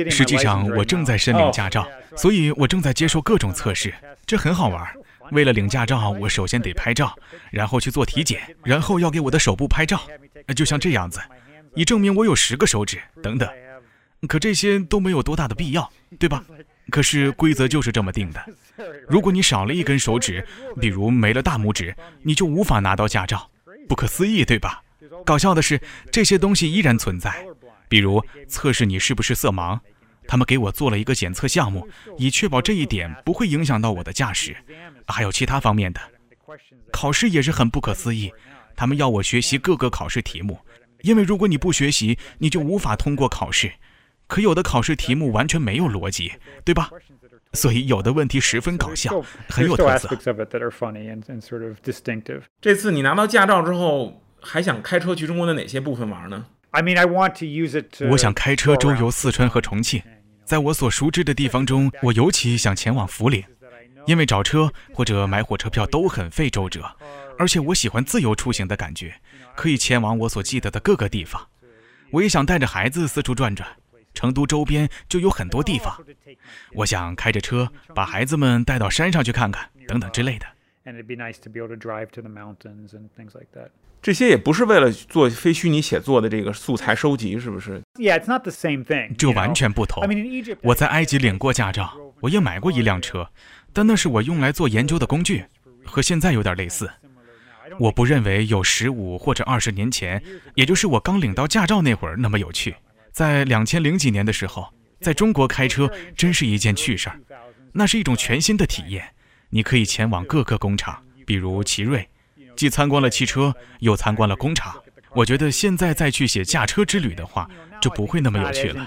[SPEAKER 2] 实际上，我正在申领驾照，所以我正在接受各种测试，这很好玩。为了领驾照，我首先得拍照，然后去做体检，然后要给我的手部拍照，就像这样子，以证明我有十个手指等等。可这些都没有多大的必要，对吧？可是规则就是这么定的。如果你少了一根手指，比如没了大拇指，你就无法拿到驾照。不可思议，对吧？搞笑的是，这些东西依然存在，比如测试你是不是色盲，他们给我做了一个检测项目，以确保这一点不会影响到我的驾驶。还有其他方面的，考试也是很不可思议，他们要我学习各个考试题目，因为如果你不学习，你就无法通过考试。可有的考试题目完全没有逻辑，对吧？所以有的问题十分搞笑，很有特色。
[SPEAKER 4] 这次你拿到驾照之后，还想开车去中国的哪些部分玩呢
[SPEAKER 3] ？I mean, I want to use it.
[SPEAKER 2] 我想开车周游四川和重庆。在我所熟知的地方中，我尤其想前往涪陵，因为找车或者买火车票都很费周折，而且我喜欢自由出行的感觉，可以前往我所记得的各个地方。我也想带着孩子四处转转。成都周边就有很多地方，我想开着车把孩子们带到山上去看看，等等之类的。
[SPEAKER 4] 这些也不是为了做非虚拟写作的这个素材收集，是不是
[SPEAKER 3] ？Yeah, it's not the same thing.
[SPEAKER 2] 这完全不同。我在埃及领过驾照，我也买过一辆车，但那是我用来做研究的工具，和现在有点类似。我不认为有十五或者二十年前，也就是我刚领到驾照那会儿那么有趣。在两千零几年的时候，在中国开车真是一件趣事儿，那是一种全新的体验。你可以前往各个工厂，比如奇瑞，既参观了汽车，又参观了工厂。我觉得现在再去写驾车之旅的话，就不会那么有趣了。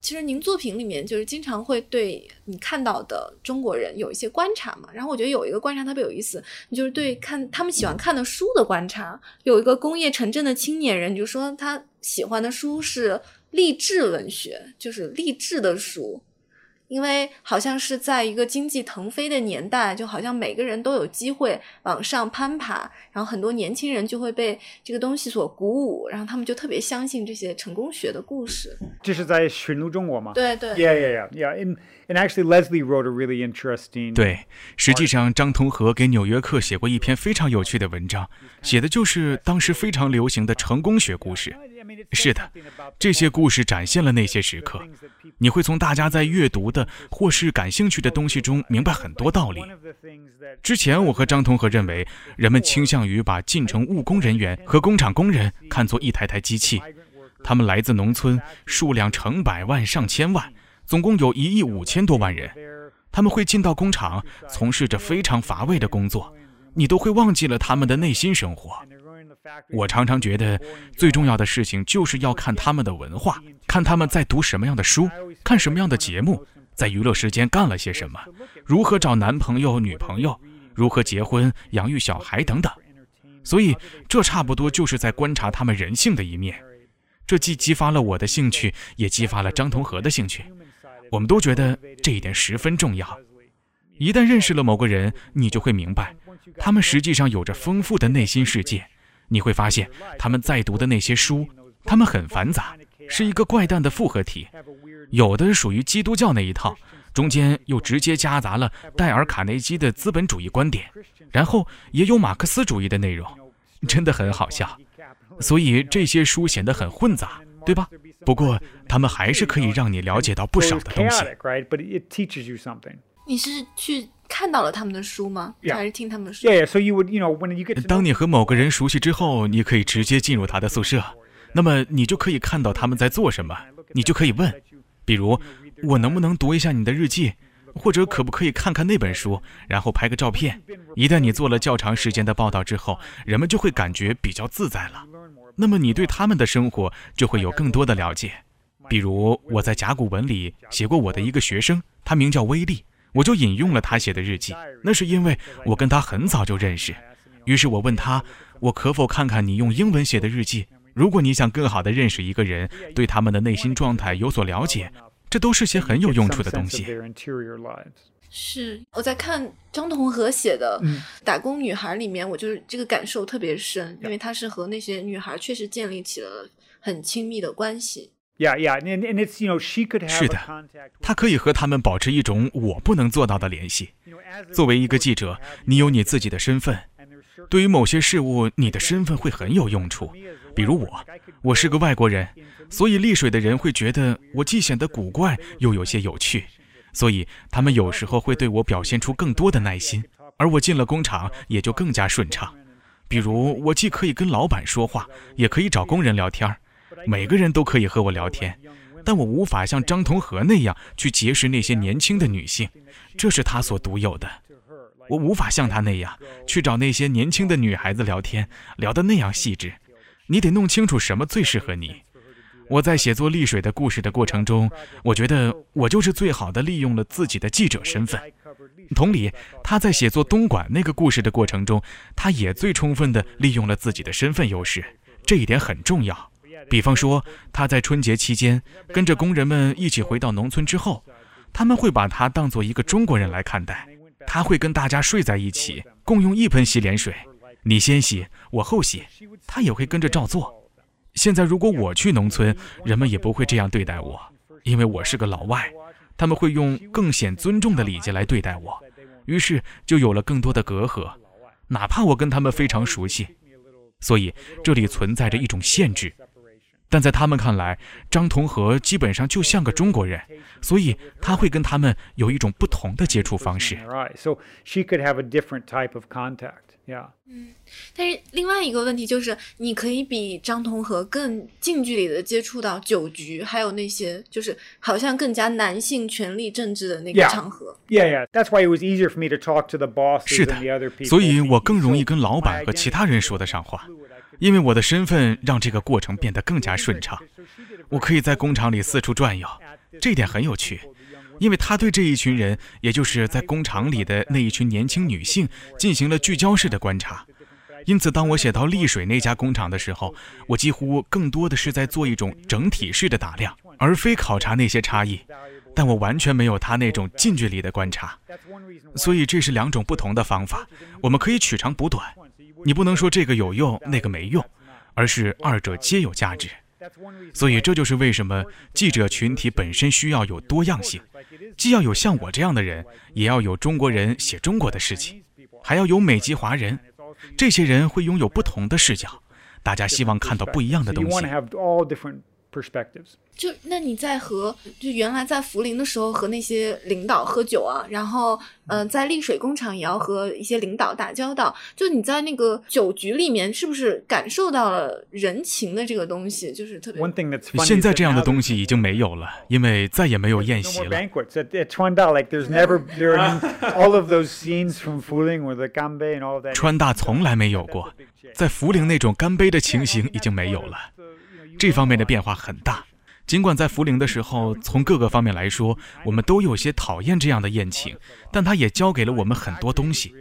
[SPEAKER 5] 其实您作品里面就是经常会对你看到的中国人有一些观察嘛。然后我觉得有一个观察特别有意思，就是对看他们喜欢看的书的观察。有一个工业城镇的青年人就说他。喜欢的书是励志文学，就是励志的书，因为好像是在一个经济腾飞的年代，就好像每个人都有机会往上攀爬，然后很多年轻人就会被这个东西所鼓舞，然后他们就特别相信这些成功学的故事。
[SPEAKER 3] 这是在寻路中国吗？
[SPEAKER 5] 对对。
[SPEAKER 3] Yeah, yeah, yeah, yeah. And actually, Leslie wrote a really interesting.
[SPEAKER 2] 对，实际上张同和给《纽约客》写过一篇非常有趣的文章，写的就是当时非常流行的成功学故事。是的，这些故事展现了那些时刻，你会从大家在阅读的或是感兴趣的东西中明白很多道理。之前我和张同和认为，人们倾向于把进城务工人员和工厂工人看作一台台机器，他们来自农村，数量成百万上千万，总共有一亿五千多万人，他们会进到工厂，从事着非常乏味的工作，你都会忘记了他们的内心生活。我常常觉得，最重要的事情就是要看他们的文化，看他们在读什么样的书，看什么样的节目，在娱乐时间干了些什么，如何找男朋友、女朋友，如何结婚、养育小孩等等。所以，这差不多就是在观察他们人性的一面。这既激发了我的兴趣，也激发了张同和的兴趣。我们都觉得这一点十分重要。一旦认识了某个人，你就会明白，他们实际上有着丰富的内心世界。你会发现，他们在读的那些书，他们很繁杂，是一个怪诞的复合体。有的属于基督教那一套，中间又直接夹杂了戴尔·卡内基的资本主义观点，然后也有马克思主义的内容，真的很好笑。所以这些书显得很混杂，对吧？不过他们还是可以让你了解到不少的东西。
[SPEAKER 5] 你是去？看到了他们的书吗？还是听他们
[SPEAKER 3] 说？Yeah, so you would, you know, when you get
[SPEAKER 2] 当你和某个人熟悉之后，你可以直接进入他的宿舍，那么你就可以看到他们在做什么。你就可以问，比如我能不能读一下你的日记，或者可不可以看看那本书，然后拍个照片。一旦你做了较长时间的报道之后，人们就会感觉比较自在了。那么你对他们的生活就会有更多的了解。比如我在甲骨文里写过我的一个学生，他名叫威利。我就引用了他写的日记，那是因为我跟他很早就认识。于是我问他，我可否看看你用英文写的日记？如果你想更好地认识一个人，对他们的内心状态有所了解，这都是些很有用处的东西。
[SPEAKER 5] 是我在看张同和写的《打工女孩》里面，我就是这个感受特别深，因为他是和那些女孩确实建立起了很亲密的关系。
[SPEAKER 3] Yeah, yeah, and and it's you know she could have
[SPEAKER 2] 是的，他可以和他们保持一种我不能做到的联系。作为一个记者，你有你自己的身份，对于某些事物，你的身份会很有用处。比如我，我是个外国人，所以丽水的人会觉得我既显得古怪又有些有趣，所以他们有时候会对我表现出更多的耐心，而我进了工厂也就更加顺畅。比如，我既可以跟老板说话，也可以找工人聊天每个人都可以和我聊天，但我无法像张同和那样去结识那些年轻的女性，这是他所独有的。我无法像他那样去找那些年轻的女孩子聊天，聊得那样细致。你得弄清楚什么最适合你。我在写作丽水的故事的过程中，我觉得我就是最好的利用了自己的记者身份。同理，他在写作东莞那个故事的过程中，他也最充分地利用了自己的身份优势，这一点很重要。比方说，他在春节期间跟着工人们一起回到农村之后，他们会把他当做一个中国人来看待。他会跟大家睡在一起，共用一盆洗脸水，你先洗，我后洗，他也会跟着照做。现在如果我去农村，人们也不会这样对待我，因为我是个老外，他们会用更显尊重的礼节来对待我，于是就有了更多的隔阂，哪怕我跟他们非常熟悉，所以这里存在着一种限制。但在他们看来，张同和基本上就像个中国人，所以他会跟他们有一种不同的接触方式。
[SPEAKER 5] 嗯，但是另外一个问题就是，你可以比张同和更近距离的接触到酒局，还有那些就是好像更加男性权力政治的那个场合。
[SPEAKER 3] Yeah, yeah, that's why it was easier for me to talk to the bosses
[SPEAKER 2] 是的，所以我更容易跟老板和其他人说得上话。因为我的身份让这个过程变得更加顺畅，我可以在工厂里四处转悠，这点很有趣。因为他对这一群人，也就是在工厂里的那一群年轻女性，进行了聚焦式的观察。因此，当我写到丽水那家工厂的时候，我几乎更多的是在做一种整体式的打量，而非考察那些差异。但我完全没有他那种近距离的观察，所以这是两种不同的方法，我们可以取长补短。你不能说这个有用，那个没用，而是二者皆有价值。所以这就是为什么记者群体本身需要有多样性，既要有像我这样的人，也要有中国人写中国的事情，还要有美籍华人。这些人会拥有不同的视角，大家希望看到不一样的东西。
[SPEAKER 5] 就那你在和就原来在涪陵的时候和那些领导喝酒啊，然后嗯，在丽水工厂也要和一些领导打交道。就你在那个酒局里面，是不是感受到了人情的这个东西？就是特别。
[SPEAKER 2] 现在这样的东西已经没有了，因为再也没有宴席了。川大 从来没有过，在涪陵那种干杯的情形已经没有了。这方面的变化很大，尽管在涪陵的时候，从各个方面来说，我们都有些讨厌这样的宴请，但它也教给了我们很多东西。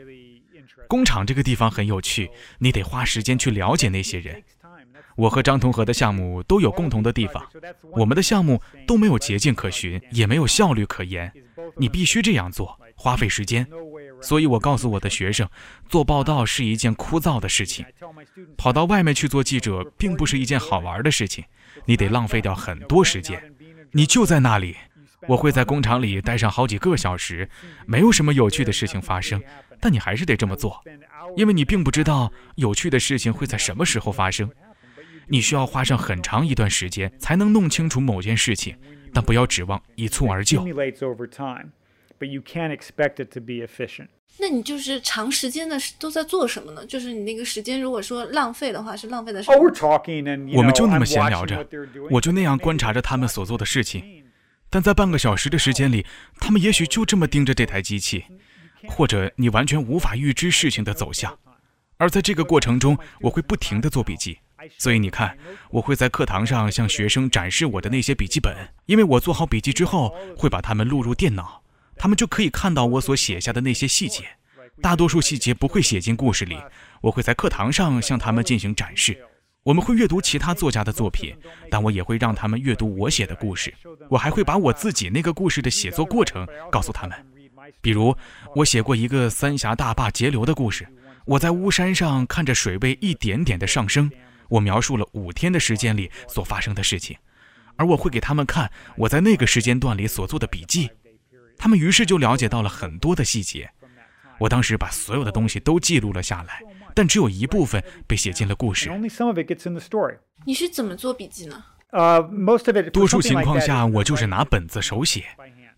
[SPEAKER 2] 工厂这个地方很有趣，你得花时间去了解那些人。我和张同和的项目都有共同的地方，我们的项目都没有捷径可循，也没有效率可言。你必须这样做，花费时间。所以我告诉我的学生，做报道是一件枯燥的事情，跑到外面去做记者并不是一件好玩的事情，你得浪费掉很多时间。你就在那里，我会在工厂里待上好几个小时，没有什么有趣的事情发生，但你还是得这么做，因为你并不知道有趣的事情会在什么时候发生。你需要花上很长一段时间才能弄清楚某件事情，但不要指望一蹴而就。
[SPEAKER 3] But you can't expect it to be efficient.
[SPEAKER 5] 那你就是长时间的都在做什么呢？就是你那个时间，如果说浪费的话，是浪费的什么？
[SPEAKER 2] 我们就那么闲聊着，我就那样观察着他们所做的事情。但在半个小时的时间里，他们也许就这么盯着这台机器，或者你完全无法预知事情的走向。而在这个过程中，我会不停地做笔记。所以你看，我会在课堂上向学生展示我的那些笔记本，因为我做好笔记之后，会把它们录入电脑。他们就可以看到我所写下的那些细节，大多数细节不会写进故事里。我会在课堂上向他们进行展示。我们会阅读其他作家的作品，但我也会让他们阅读我写的故事。我还会把我自己那个故事的写作过程告诉他们。比如，我写过一个三峡大坝截流的故事。我在巫山上看着水位一点点的上升，我描述了五天的时间里所发生的事情，而我会给他们看我在那个时间段里所做的笔记。他们于是就了解到了很多的细节。我当时把所有的东西都记录了下来，但只有一部分被写进了故事。
[SPEAKER 5] 你是怎么做笔记呢？
[SPEAKER 3] 呃，
[SPEAKER 2] 多数情况下我就是拿本子手写，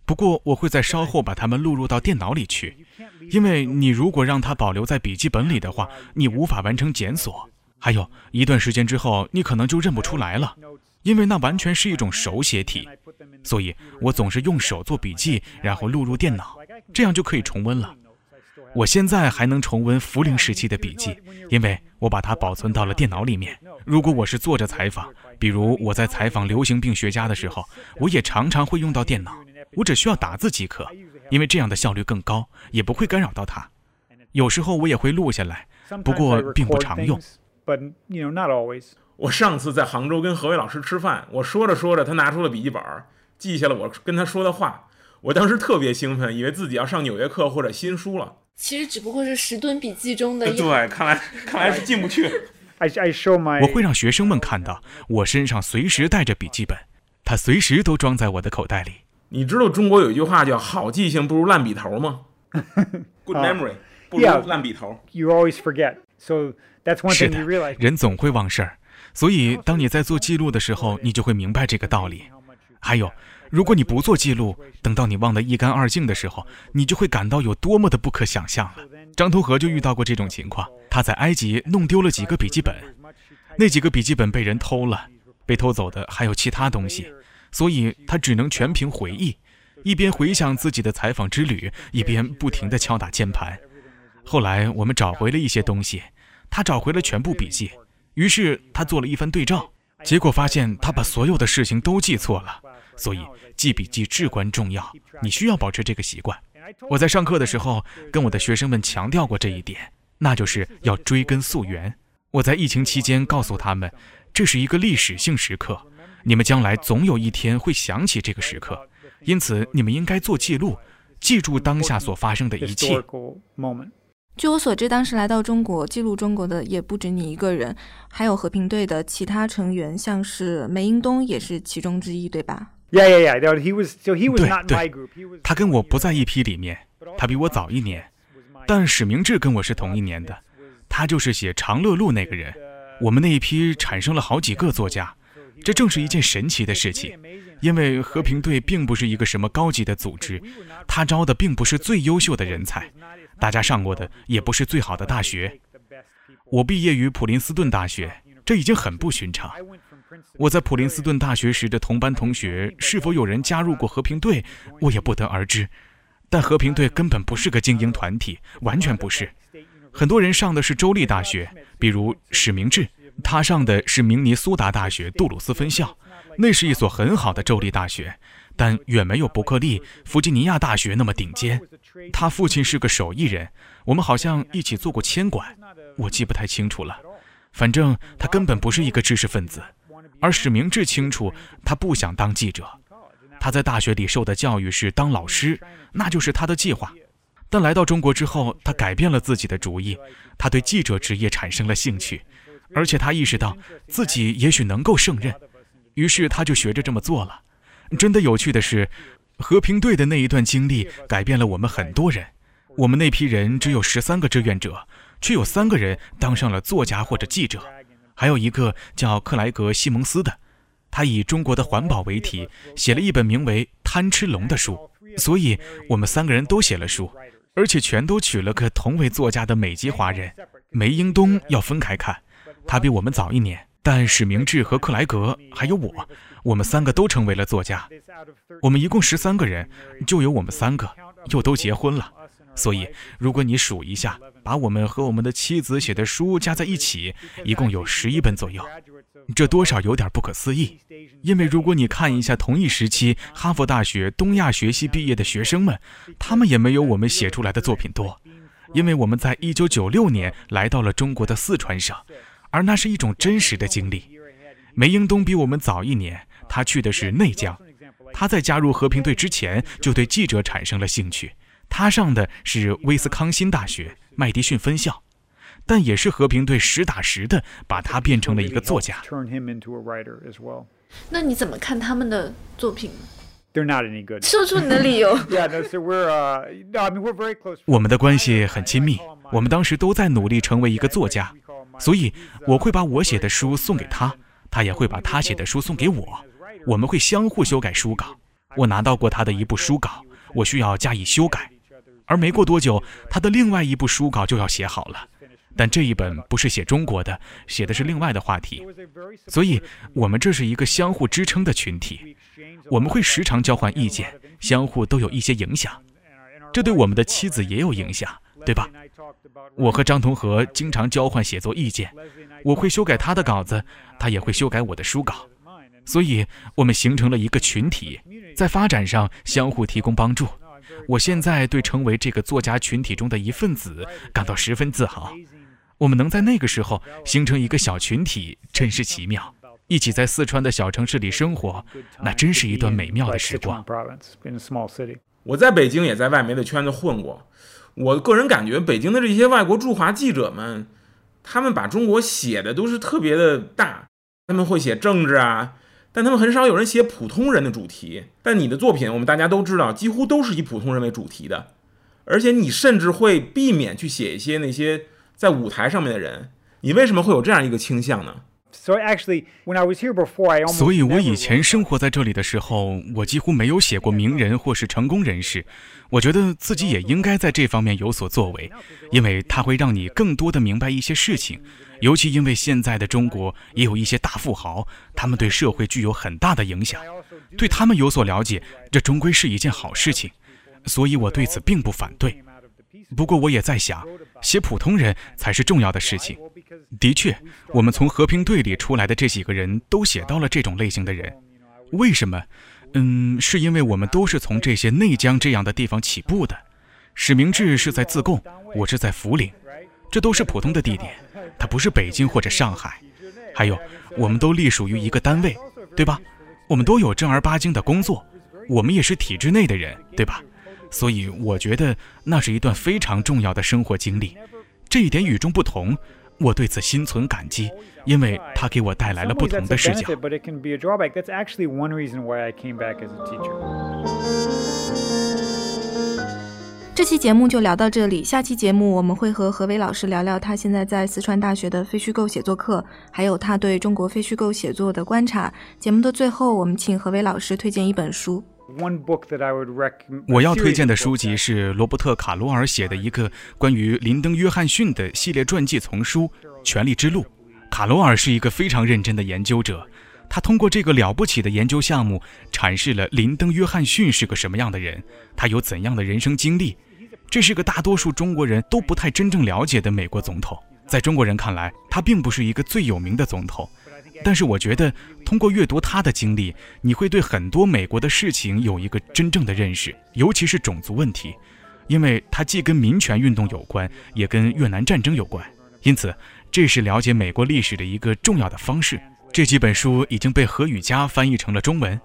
[SPEAKER 2] 不过我会在稍后把它们录入到电脑里去，因为你如果让它保留在笔记本里的话，你无法完成检索。还有一段时间之后，你可能就认不出来了，因为那完全是一种手写体。所以我总是用手做笔记，然后录入电脑，这样就可以重温了。我现在还能重温福林时期的笔记，因为我把它保存到了电脑里面。如果我是做着采访，比如我在采访流行病学家的时候，我也常常会用到电脑。我只需要打字即可，因为这样的效率更高，也不会干扰到它。有时候我也会录下来，不过并不常用。
[SPEAKER 4] 我上次在杭州跟何伟老师吃饭，我说着说着，他拿出了笔记本，记下了我跟他说的话。我当时特别兴奋，以为自己要上纽约客或者新书了。
[SPEAKER 5] 其实只不过是十吨笔记中的一。
[SPEAKER 4] 对，看来看来是进不去。
[SPEAKER 2] I I show my 我会让学生们看到我身上随时带着笔记本，它随时都装在我的口袋里。
[SPEAKER 4] 你知道中国有一句话叫“好记性不如烂笔头”吗？Good memory 不如烂笔头。
[SPEAKER 3] You always forget, so that's one thing you realize.
[SPEAKER 2] 人总会忘事儿，所以当你在做记录的时候，你就会明白这个道理。还有。如果你不做记录，等到你忘得一干二净的时候，你就会感到有多么的不可想象了。张同和就遇到过这种情况，他在埃及弄丢了几个笔记本，那几个笔记本被人偷了，被偷走的还有其他东西，所以他只能全凭回忆，一边回想自己的采访之旅，一边不停地敲打键盘。后来我们找回了一些东西，他找回了全部笔记，于是他做了一番对照，结果发现他把所有的事情都记错了。所以记笔记至关重要，你需要保持这个习惯。我在上课的时候跟我的学生们强调过这一点，那就是要追根溯源。我在疫情期间告诉他们，这是一个历史性时刻，你们将来总有一天会想起这个时刻，因此你们应该做记录，记住当下所发生的一切。
[SPEAKER 5] 据我所知，当时来到中国记录中国的也不止你一个人，还有和平队的其他成员，像是梅英东也是其中之一，对吧
[SPEAKER 3] ？Yeah, yeah, yeah. He was so he was not my group.
[SPEAKER 2] 他跟我不在一批里面，他比我早一年，但史明志跟我是同一年的。他就是写《长乐路》那个人。我们那一批产生了好几个作家，这正是一件神奇的事情。因为和平队并不是一个什么高级的组织，他招的并不是最优秀的人才，大家上过的也不是最好的大学。我毕业于普林斯顿大学，这已经很不寻常。我在普林斯顿大学时的同班同学是否有人加入过和平队，我也不得而知。但和平队根本不是个精英团体，完全不是。很多人上的是州立大学，比如史明志，他上的是明尼苏达大学杜鲁斯分校，那是一所很好的州立大学，但远没有伯克利、弗吉尼亚大学那么顶尖。他父亲是个手艺人，我们好像一起做过签管，我记不太清楚了。反正他根本不是一个知识分子。而史明志清楚，他不想当记者。他在大学里受的教育是当老师，那就是他的计划。但来到中国之后，他改变了自己的主意，他对记者职业产生了兴趣，而且他意识到自己也许能够胜任，于是他就学着这么做了。真的有趣的是，和平队的那一段经历改变了我们很多人。我们那批人只有十三个志愿者，却有三个人当上了作家或者记者。还有一个叫克莱格·西蒙斯的，他以中国的环保为题，写了一本名为《贪吃龙》的书。所以，我们三个人都写了书，而且全都娶了个同为作家的美籍华人。梅英东要分开看，他比我们早一年。但史明志和克莱格还有我，我们三个都成为了作家。我们一共十三个人，就有我们三个又都结婚了。所以，如果你数一下，把我们和我们的妻子写的书加在一起，一共有十一本左右。这多少有点不可思议。因为如果你看一下同一时期哈佛大学东亚学系毕业的学生们，他们也没有我们写出来的作品多。因为我们在一九九六年来到了中国的四川省，而那是一种真实的经历。梅英东比我们早一年，他去的是内江。他在加入和平队之前就对记者产生了兴趣。他上的是威斯康辛大学麦迪逊分校，但也是和平队实打实的把他变成了一个作家。
[SPEAKER 5] 那你怎么看他们的作品
[SPEAKER 3] ？They're not any good。
[SPEAKER 5] 说出你的理由。
[SPEAKER 3] Yeah, so we're no, I mean we're very close.
[SPEAKER 2] 我们的关系很亲密，我们当时都在努力成为一个作家，所以我会把我写的书送给他，他也会把他写的书送给我，我们会相互修改书稿。我拿到过他的一部书稿，我需要加以修改，而没过多久，他的另外一部书稿就要写好了。但这一本不是写中国的，写的是另外的话题，所以我们这是一个相互支撑的群体，我们会时常交换意见，相互都有一些影响，这对我们的妻子也有影响，对吧？我和张同和经常交换写作意见，我会修改他的稿子，他也会修改我的书稿，所以我们形成了一个群体，在发展上相互提供帮助。我现在对成为这个作家群体中的一份子感到十分自豪。我们能在那个时候形成一个小群体，真是奇妙。一起在四川的小城市里生活，那真是一段美妙的时光。
[SPEAKER 4] 我在北京也在外媒的圈子混过，我个人感觉北京的这些外国驻华记者们，他们把中国写的都是特别的大，他们会写政治啊，但他们很少有人写普通人的主题。但你的作品，我们大家都知道，几乎都是以普通人为主题的，而且你甚至会避免去写一些那些。在舞台上面的人，你为什么会有这样一个倾向呢？
[SPEAKER 3] 所以，actually, when I was here before, I
[SPEAKER 2] 所以我以前生活在这里的时候，我几乎没有写过名人或是成功人士。我觉得自己也应该在这方面有所作为，因为它会让你更多的明白一些事情。尤其因为现在的中国也有一些大富豪，他们对社会具有很大的影响，对他们有所了解，这终归是一件好事情。所以我对此并不反对。不过我也在想，写普通人才是重要的事情。的确，我们从和平队里出来的这几个人都写到了这种类型的人。为什么？嗯，是因为我们都是从这些内江这样的地方起步的。史明志是在自贡，我是在涪陵，这都是普通的地点，它不是北京或者上海。还有，我们都隶属于一个单位，对吧？我们都有正儿八经的工作，我们也是体制内的人，对吧？所以我觉得那是一段非常重要的生活经历，这一点与众不同，我对此心存感激，因为它给我带来了不同的视角。
[SPEAKER 5] 这期节目就聊到这里，下期节目我们会和何伟老师聊聊他现在在四川大学的非虚构写作课，还有他对中国非虚构写作的观察。节目的最后，我们请何伟老师推荐一本书。
[SPEAKER 2] 我要推荐的书籍是罗伯特·卡罗尔写的一个关于林登·约翰逊的系列传记丛书《权力之路》。卡罗尔是一个非常认真的研究者，他通过这个了不起的研究项目阐释了林登·约翰逊是个什么样的人，他有怎样的人生经历。这是个大多数中国人都不太真正了解的美国总统，在中国人看来，他并不是一个最有名的总统。但是我觉得，通过阅读他的经历，你会对很多美国的事情有一个真正的认识，尤其是种族问题，因为它既跟民权运动有关，也跟越南战争有关。因此，这是了解美国历史的一个重要的方式。这几本书已经被何雨佳翻译成了中文，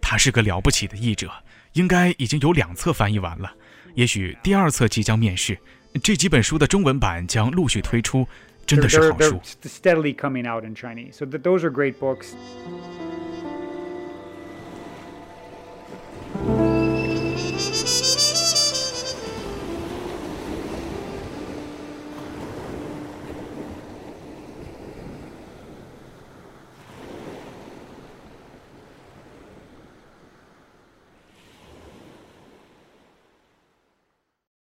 [SPEAKER 2] 他是个了不起的译者，应该已经有两册翻译完了，也许第二册即将面世这几本书的中文版将陆续推出真的是好书
[SPEAKER 3] steadily coming out in chinese so that those are great books